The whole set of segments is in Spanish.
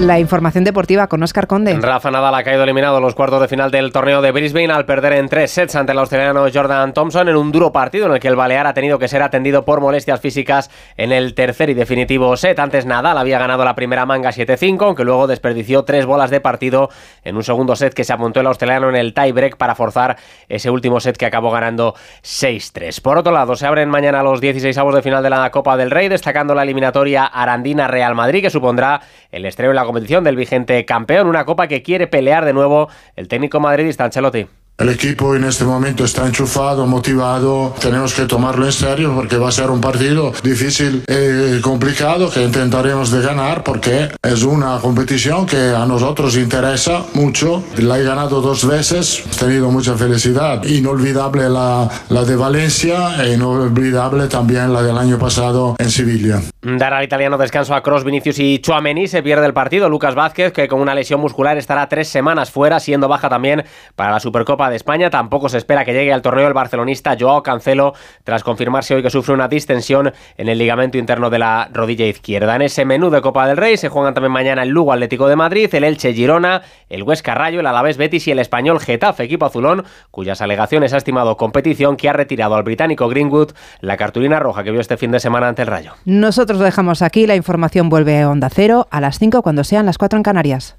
La información deportiva con Oscar Conde. Rafa Nadal ha caído eliminado en los cuartos de final del torneo de Brisbane al perder en tres sets ante el australiano Jordan Thompson en un duro partido en el que el Balear ha tenido que ser atendido por molestias físicas en el tercer y definitivo set. Antes Nadal había ganado la primera manga 7-5, aunque luego desperdició tres bolas de partido en un segundo set que se apuntó el australiano en el tiebreak para forzar ese último set que acabó ganando 6-3. Por otro lado, se abren mañana los 16 avos de final de la Copa del Rey, destacando la eliminatoria Arandina Real Madrid, que supondrá el estreno en la competición del vigente campeón, una copa que quiere pelear de nuevo el técnico madridista Ancelotti. El equipo en este momento está enchufado, motivado. Tenemos que tomarlo en serio porque va a ser un partido difícil y complicado que intentaremos de ganar porque es una competición que a nosotros interesa mucho. La he ganado dos veces, he tenido mucha felicidad. Inolvidable la, la de Valencia e inolvidable también la del año pasado en Sevilla. Dar al italiano descanso a Cross, Vinicius y Chuamení. Se pierde el partido. Lucas Vázquez, que con una lesión muscular estará tres semanas fuera, siendo baja también para la Supercopa de España. Tampoco se espera que llegue al torneo el barcelonista Joao Cancelo, tras confirmarse hoy que sufre una distensión en el ligamento interno de la rodilla izquierda. En ese menú de Copa del Rey se juegan también mañana el Lugo Atlético de Madrid, el Elche Girona, el Huesca Rayo, el Alavés Betis y el Español Getafe, equipo azulón, cuyas alegaciones ha estimado competición que ha retirado al británico Greenwood la cartulina roja que vio este fin de semana ante el Rayo. Nosotros lo dejamos aquí, la información vuelve a Onda Cero a las 5 cuando sean las 4 en Canarias.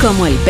Como el